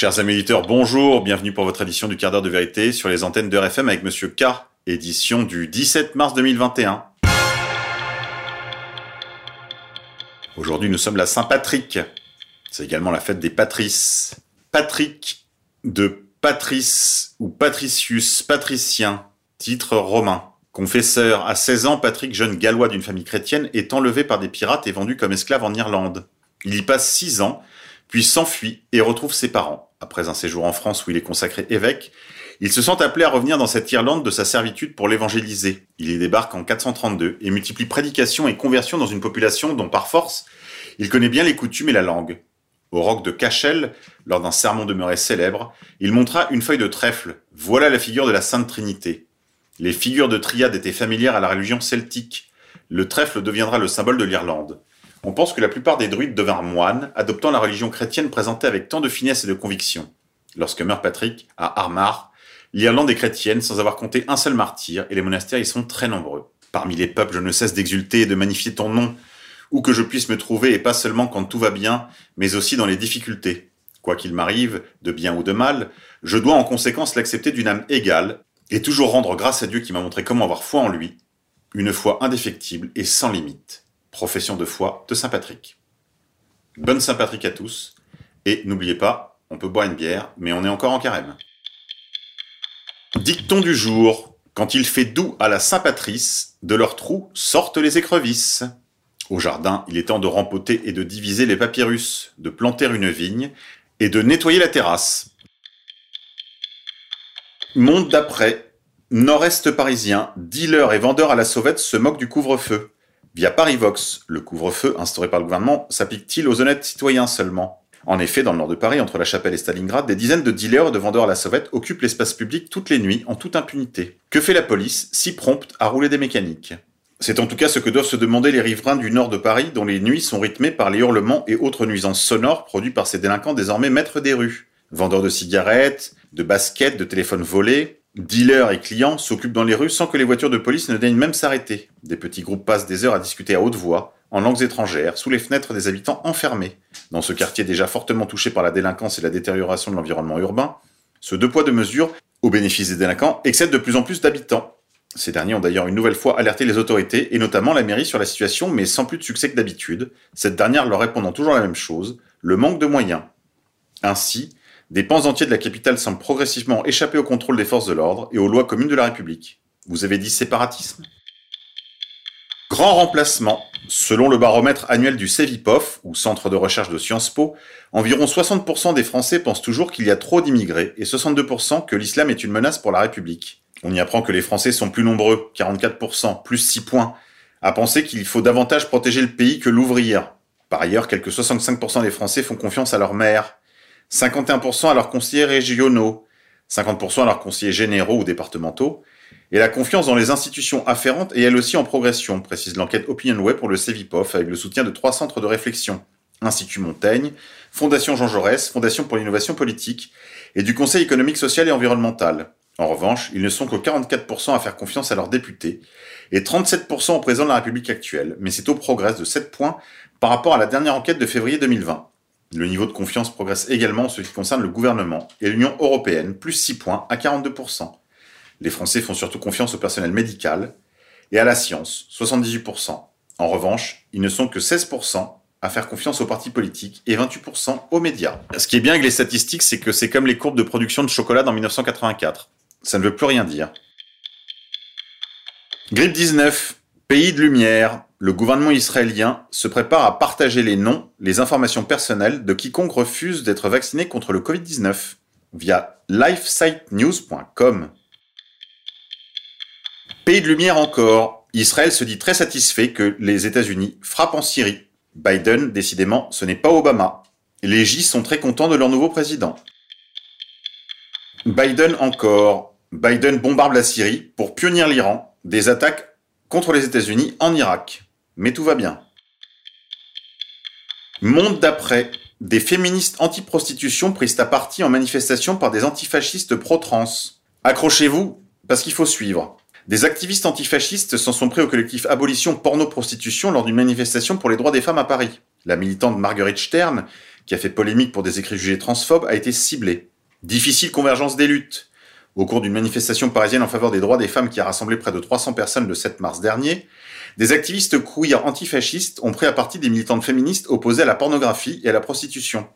Chers amis éditeurs, bonjour, bienvenue pour votre édition du quart d'heure de vérité sur les antennes de RFM avec Monsieur K, édition du 17 mars 2021. Aujourd'hui, nous sommes la Saint-Patrick. C'est également la fête des Patrices. Patrick de Patrice ou Patricius, patricien, titre romain. Confesseur, à 16 ans, Patrick, jeune gallois d'une famille chrétienne, est enlevé par des pirates et vendu comme esclave en Irlande. Il y passe 6 ans, puis s'enfuit et retrouve ses parents. Après un séjour en France où il est consacré évêque, il se sent appelé à revenir dans cette Irlande de sa servitude pour l'évangéliser. Il y débarque en 432 et multiplie prédication et conversion dans une population dont par force, il connaît bien les coutumes et la langue. Au roc de Cachel, lors d'un sermon demeuré célèbre, il montra une feuille de trèfle. Voilà la figure de la Sainte Trinité. Les figures de triade étaient familières à la religion celtique. Le trèfle deviendra le symbole de l'Irlande. On pense que la plupart des druides devinrent moines, adoptant la religion chrétienne présentée avec tant de finesse et de conviction. Lorsque meurt Patrick, à Armagh, l'Irlande est chrétienne sans avoir compté un seul martyr, et les monastères y sont très nombreux. Parmi les peuples, je ne cesse d'exulter et de magnifier ton nom, où que je puisse me trouver, et pas seulement quand tout va bien, mais aussi dans les difficultés. Quoi qu'il m'arrive, de bien ou de mal, je dois en conséquence l'accepter d'une âme égale, et toujours rendre grâce à Dieu qui m'a montré comment avoir foi en lui, une foi indéfectible et sans limite. Profession de foi de Saint Patrick. Bonne Saint Patrick à tous, et n'oubliez pas, on peut boire une bière, mais on est encore en carême. Dicton du jour. Quand il fait doux à la Saint Patrice, de leurs trous sortent les écrevisses. Au jardin, il est temps de rempoter et de diviser les papyrus, de planter une vigne et de nettoyer la terrasse. Monde d'après. Nord-Est parisien, dealer et vendeur à la sauvette se moquent du couvre-feu. Via Parivox, le couvre-feu instauré par le gouvernement s'applique-t-il aux honnêtes citoyens seulement? En effet, dans le nord de Paris, entre la Chapelle et Stalingrad, des dizaines de dealers et de vendeurs à la sauvette occupent l'espace public toutes les nuits en toute impunité. Que fait la police, si prompte à rouler des mécaniques? C'est en tout cas ce que doivent se demander les riverains du nord de Paris, dont les nuits sont rythmées par les hurlements et autres nuisances sonores produits par ces délinquants désormais maîtres des rues. Vendeurs de cigarettes, de baskets, de téléphones volés, dealers et clients s'occupent dans les rues sans que les voitures de police ne daignent même s'arrêter. Des petits groupes passent des heures à discuter à haute voix, en langues étrangères, sous les fenêtres des habitants enfermés. Dans ce quartier déjà fortement touché par la délinquance et la détérioration de l'environnement urbain, ce deux poids deux mesures, au bénéfice des délinquants, excède de plus en plus d'habitants. Ces derniers ont d'ailleurs une nouvelle fois alerté les autorités, et notamment la mairie, sur la situation, mais sans plus de succès que d'habitude, cette dernière leur répondant toujours la même chose, le manque de moyens. Ainsi, des pans entiers de la capitale semblent progressivement échapper au contrôle des forces de l'ordre et aux lois communes de la République. Vous avez dit séparatisme? Grand remplacement. Selon le baromètre annuel du CEVIPOF, ou Centre de recherche de Sciences Po, environ 60% des Français pensent toujours qu'il y a trop d'immigrés et 62% que l'islam est une menace pour la République. On y apprend que les Français sont plus nombreux, 44%, plus 6 points, à penser qu'il faut davantage protéger le pays que l'ouvrir. Par ailleurs, quelques 65% des Français font confiance à leur maire, 51% à leurs conseillers régionaux, 50% à leurs conseillers généraux ou départementaux, et la confiance dans les institutions afférentes est elle aussi en progression, précise l'enquête OpinionWay pour le CEVIPOF avec le soutien de trois centres de réflexion. Institut Montaigne, Fondation Jean Jaurès, Fondation pour l'innovation politique, et du Conseil économique, social et environnemental. En revanche, ils ne sont que 44% à faire confiance à leurs députés et 37% au président de la République actuelle, mais c'est au progrès de 7 points par rapport à la dernière enquête de février 2020. Le niveau de confiance progresse également en ce qui concerne le gouvernement et l'Union européenne, plus 6 points à 42%. Les Français font surtout confiance au personnel médical et à la science, 78%. En revanche, ils ne sont que 16% à faire confiance aux partis politiques et 28% aux médias. Ce qui est bien avec les statistiques, c'est que c'est comme les courbes de production de chocolat dans 1984. Ça ne veut plus rien dire. Grippe 19, pays de lumière, le gouvernement israélien se prépare à partager les noms, les informations personnelles de quiconque refuse d'être vacciné contre le Covid-19 via lifesitenews.com. Pays de lumière encore, Israël se dit très satisfait que les États-Unis frappent en Syrie. Biden, décidément, ce n'est pas Obama. Les J sont très contents de leur nouveau président. Biden encore. Biden bombarde la Syrie pour punir l'Iran des attaques contre les États-Unis en Irak. Mais tout va bien. Monde d'après. Des féministes anti-prostitution prises à partie en manifestation par des antifascistes pro-trans. Accrochez-vous, parce qu'il faut suivre. Des activistes antifascistes s'en sont pris au collectif Abolition Porno-Prostitution lors d'une manifestation pour les droits des femmes à Paris. La militante Marguerite Stern, qui a fait polémique pour des écrits jugés transphobes, a été ciblé. Difficile convergence des luttes. Au cours d'une manifestation parisienne en faveur des droits des femmes qui a rassemblé près de 300 personnes le 7 mars dernier, des activistes queer antifascistes ont pris à partie des militantes féministes opposées à la pornographie et à la prostitution.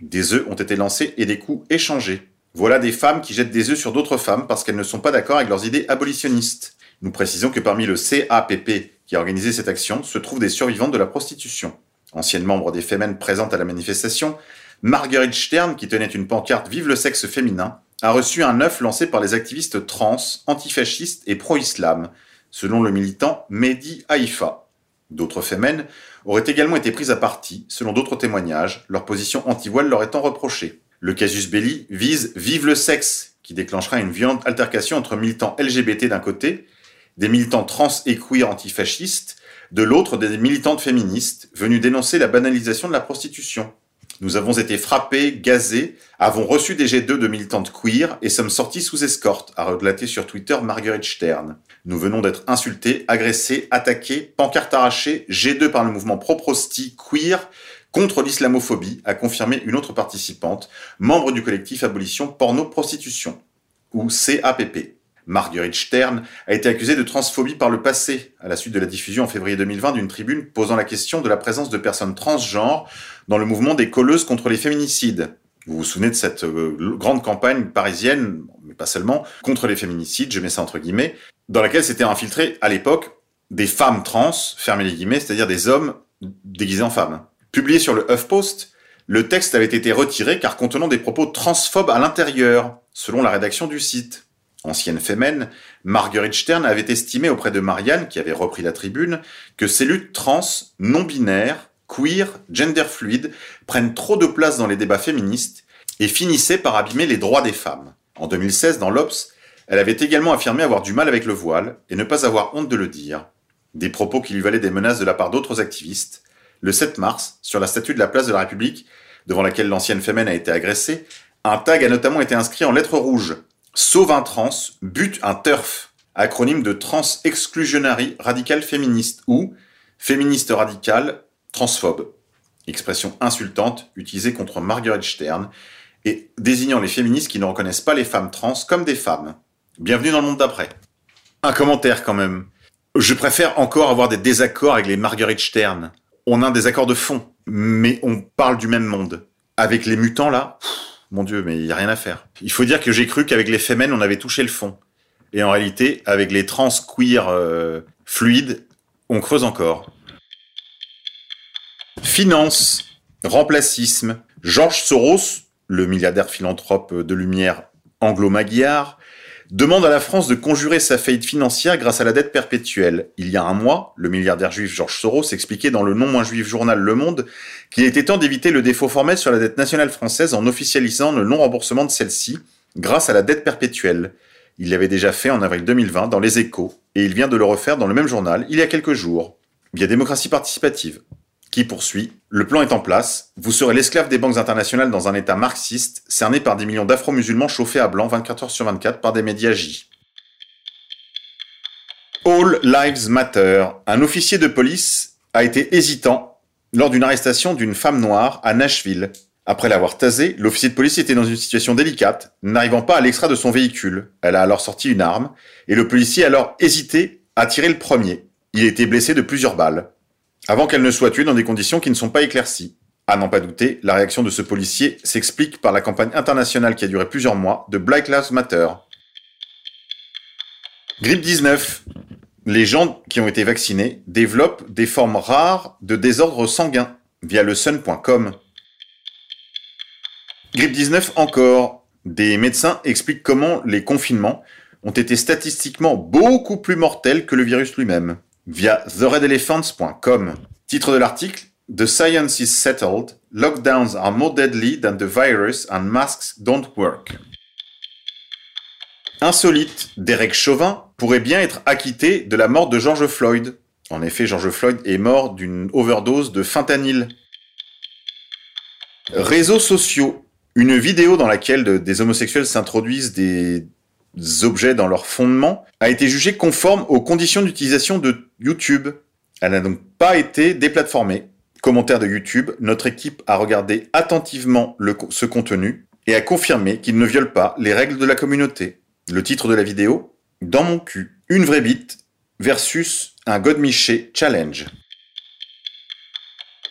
Des œufs ont été lancés et des coups échangés. Voilà des femmes qui jettent des œufs sur d'autres femmes parce qu'elles ne sont pas d'accord avec leurs idées abolitionnistes. Nous précisons que parmi le CAPP qui a organisé cette action se trouvent des survivantes de la prostitution. Ancienne membre des Femmes présentes à la manifestation, Marguerite Stern, qui tenait une pancarte Vive le sexe féminin, a reçu un œuf lancé par les activistes trans, antifascistes et pro-islam, selon le militant Mehdi Haïfa. D'autres Femmes auraient également été prises à partie, selon d'autres témoignages, leur position anti-voile leur étant reprochée. Le casus belli vise Vive le sexe, qui déclenchera une violente altercation entre militants LGBT d'un côté, des militants trans et queer antifascistes, de l'autre des militantes féministes, venues dénoncer la banalisation de la prostitution. Nous avons été frappés, gazés, avons reçu des G2 de militantes queer et sommes sortis sous escorte, a relaté sur Twitter Marguerite Stern. Nous venons d'être insultés, agressés, attaqués, pancartes arrachées, G2 par le mouvement pro-prosti queer contre l'islamophobie, a confirmé une autre participante, membre du collectif Abolition Porno-Prostitution, ou CAPP. Marguerite Stern a été accusée de transphobie par le passé, à la suite de la diffusion en février 2020 d'une tribune posant la question de la présence de personnes transgenres dans le mouvement des colleuses contre les féminicides. Vous vous souvenez de cette euh, grande campagne parisienne, mais pas seulement, contre les féminicides, je mets ça entre guillemets, dans laquelle s'étaient infiltrés à l'époque des femmes trans, fermez les guillemets, c'est-à-dire des hommes déguisés en femmes. Publié sur le HuffPost, le texte avait été retiré car contenant des propos transphobes à l'intérieur, selon la rédaction du site ancienne fémène, Marguerite Stern avait estimé auprès de Marianne, qui avait repris la tribune, que ces luttes trans, non-binaires, queer, gender fluide prennent trop de place dans les débats féministes et finissaient par abîmer les droits des femmes. En 2016, dans l'Obs, elle avait également affirmé avoir du mal avec le voile et ne pas avoir honte de le dire. Des propos qui lui valaient des menaces de la part d'autres activistes. Le 7 mars, sur la statue de la place de la République, devant laquelle l'ancienne fémène a été agressée, un tag a notamment été inscrit en lettres rouges Sauve un trans, bute un turf, acronyme de Trans Exclusionary Radical Féministe ou Féministe radical transphobe, expression insultante utilisée contre Margaret Stern et désignant les féministes qui ne reconnaissent pas les femmes trans comme des femmes. Bienvenue dans le monde d'après. Un commentaire quand même. Je préfère encore avoir des désaccords avec les Marguerite Stern. On a un désaccord de fond, mais on parle du même monde. Avec les mutants là, mon Dieu, mais il n'y a rien à faire. Il faut dire que j'ai cru qu'avec les femmes, on avait touché le fond. Et en réalité, avec les trans queer euh, fluides, on creuse encore. Finance, remplacisme. Georges Soros, le milliardaire philanthrope de lumière anglo-magyar, demande à la France de conjurer sa faillite financière grâce à la dette perpétuelle. Il y a un mois, le milliardaire juif Georges Soros expliquait dans le non moins juif journal Le Monde qu'il était temps d'éviter le défaut formel sur la dette nationale française en officialisant le non-remboursement de celle-ci grâce à la dette perpétuelle. Il l'avait déjà fait en avril 2020 dans Les Échos, et il vient de le refaire dans le même journal il y a quelques jours, via démocratie participative qui poursuit Le plan est en place. Vous serez l'esclave des banques internationales dans un État marxiste, cerné par des millions d'afro-musulmans chauffés à blanc 24 heures sur 24 par des médias J. All Lives Matter. Un officier de police a été hésitant lors d'une arrestation d'une femme noire à Nashville. Après l'avoir tasée, l'officier de police était dans une situation délicate, n'arrivant pas à l'extrait de son véhicule. Elle a alors sorti une arme, et le policier a alors hésité à tirer le premier. Il était blessé de plusieurs balles avant qu'elle ne soit tuée dans des conditions qui ne sont pas éclaircies. À n'en pas douter, la réaction de ce policier s'explique par la campagne internationale qui a duré plusieurs mois de Black Lives Matter. Grippe 19. Les gens qui ont été vaccinés développent des formes rares de désordre sanguin via le sun.com. Grippe 19 encore. Des médecins expliquent comment les confinements ont été statistiquement beaucoup plus mortels que le virus lui-même via theredelephants.com. Titre de l'article The science is settled, lockdowns are more deadly than the virus and masks don't work. Insolite, Derek Chauvin pourrait bien être acquitté de la mort de George Floyd. En effet, George Floyd est mort d'une overdose de fentanyl. Réseaux sociaux. Une vidéo dans laquelle des homosexuels s'introduisent des objets dans leur fondement a été jugée conforme aux conditions d'utilisation de YouTube. Elle n'a donc pas été déplatformée. commentaires de YouTube, notre équipe a regardé attentivement ce contenu et a confirmé qu'il ne viole pas les règles de la communauté. Le titre de la vidéo Dans mon cul, une vraie bite versus un Godmiché challenge.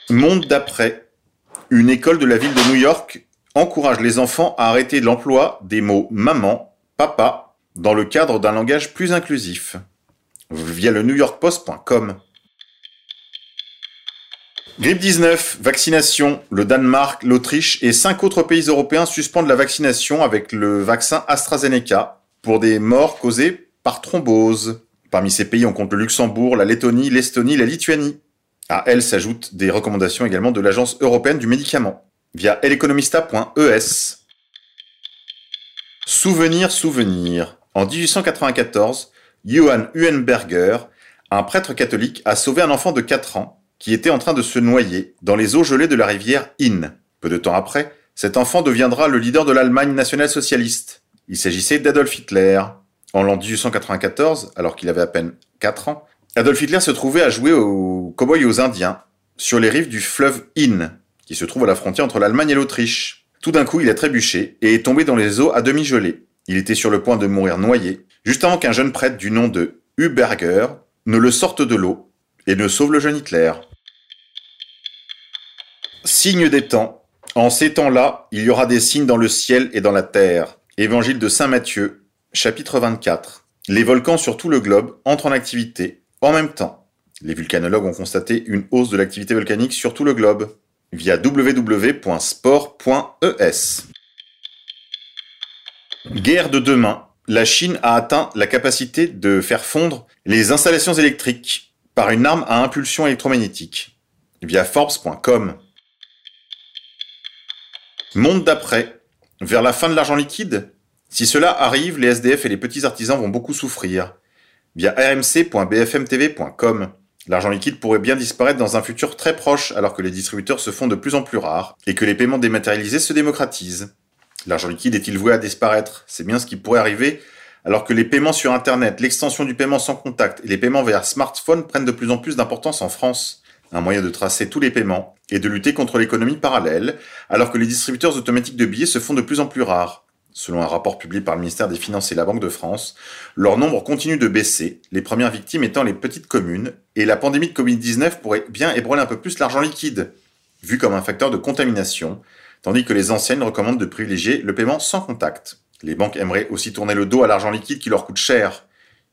Monde d'après. Une école de la ville de New York encourage les enfants à arrêter l'emploi des mots maman, papa dans le cadre d'un langage plus inclusif. Via le newyorkpost.com. Grippe 19, vaccination. Le Danemark, l'Autriche et cinq autres pays européens suspendent la vaccination avec le vaccin AstraZeneca pour des morts causées par thrombose. Parmi ces pays, on compte le Luxembourg, la Lettonie, l'Estonie, la Lituanie. À elles s'ajoutent des recommandations également de l'Agence européenne du médicament via eleconomista.es. Souvenir, souvenir. En 1894, Johann Huenberger, un prêtre catholique, a sauvé un enfant de 4 ans qui était en train de se noyer dans les eaux gelées de la rivière Inn. Peu de temps après, cet enfant deviendra le leader de l'Allemagne nationale-socialiste. Il s'agissait d'Adolf Hitler. En l'an 1894, alors qu'il avait à peine 4 ans, Adolf Hitler se trouvait à jouer aux cow et aux Indiens sur les rives du fleuve Inn, qui se trouve à la frontière entre l'Allemagne et l'Autriche. Tout d'un coup, il a trébuché et est tombé dans les eaux à demi gelées. Il était sur le point de mourir noyé, juste avant qu'un jeune prêtre du nom de Huberger ne le sorte de l'eau et ne sauve le jeune Hitler. Signe des temps. En ces temps-là, il y aura des signes dans le ciel et dans la terre. Évangile de Saint Matthieu, chapitre 24. Les volcans sur tout le globe entrent en activité en même temps. Les vulcanologues ont constaté une hausse de l'activité volcanique sur tout le globe via www.sport.es. Guerre de demain. La Chine a atteint la capacité de faire fondre les installations électriques par une arme à impulsion électromagnétique via Forbes.com. Monde d'après. Vers la fin de l'argent liquide Si cela arrive, les SDF et les petits artisans vont beaucoup souffrir. Via rmc.bfmtv.com. L'argent liquide pourrait bien disparaître dans un futur très proche alors que les distributeurs se font de plus en plus rares et que les paiements dématérialisés se démocratisent. L'argent liquide est-il voué à disparaître? C'est bien ce qui pourrait arriver alors que les paiements sur Internet, l'extension du paiement sans contact et les paiements vers smartphone prennent de plus en plus d'importance en France un moyen de tracer tous les paiements et de lutter contre l'économie parallèle, alors que les distributeurs automatiques de billets se font de plus en plus rares. Selon un rapport publié par le ministère des Finances et la Banque de France, leur nombre continue de baisser, les premières victimes étant les petites communes, et la pandémie de Covid-19 pourrait bien ébranler un peu plus l'argent liquide, vu comme un facteur de contamination, tandis que les anciennes recommandent de privilégier le paiement sans contact. Les banques aimeraient aussi tourner le dos à l'argent liquide qui leur coûte cher.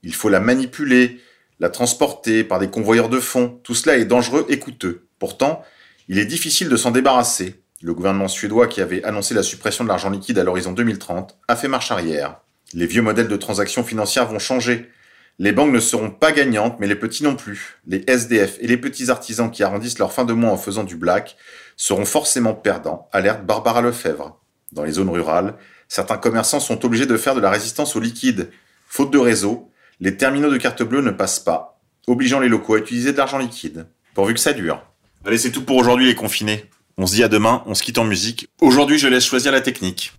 Il faut la manipuler, la transporter par des convoyeurs de fonds, tout cela est dangereux et coûteux. Pourtant, il est difficile de s'en débarrasser. Le gouvernement suédois qui avait annoncé la suppression de l'argent liquide à l'horizon 2030 a fait marche arrière. Les vieux modèles de transactions financières vont changer. Les banques ne seront pas gagnantes, mais les petits non plus. Les SDF et les petits artisans qui arrondissent leur fin de mois en faisant du black seront forcément perdants, alerte Barbara Lefebvre. Dans les zones rurales, certains commerçants sont obligés de faire de la résistance au liquide. Faute de réseau, les terminaux de carte bleue ne passent pas, obligeant les locaux à utiliser de l'argent liquide, pourvu que ça dure. Allez, c'est tout pour aujourd'hui les confinés. On se dit à demain, on se quitte en musique. Aujourd'hui, je laisse choisir la technique.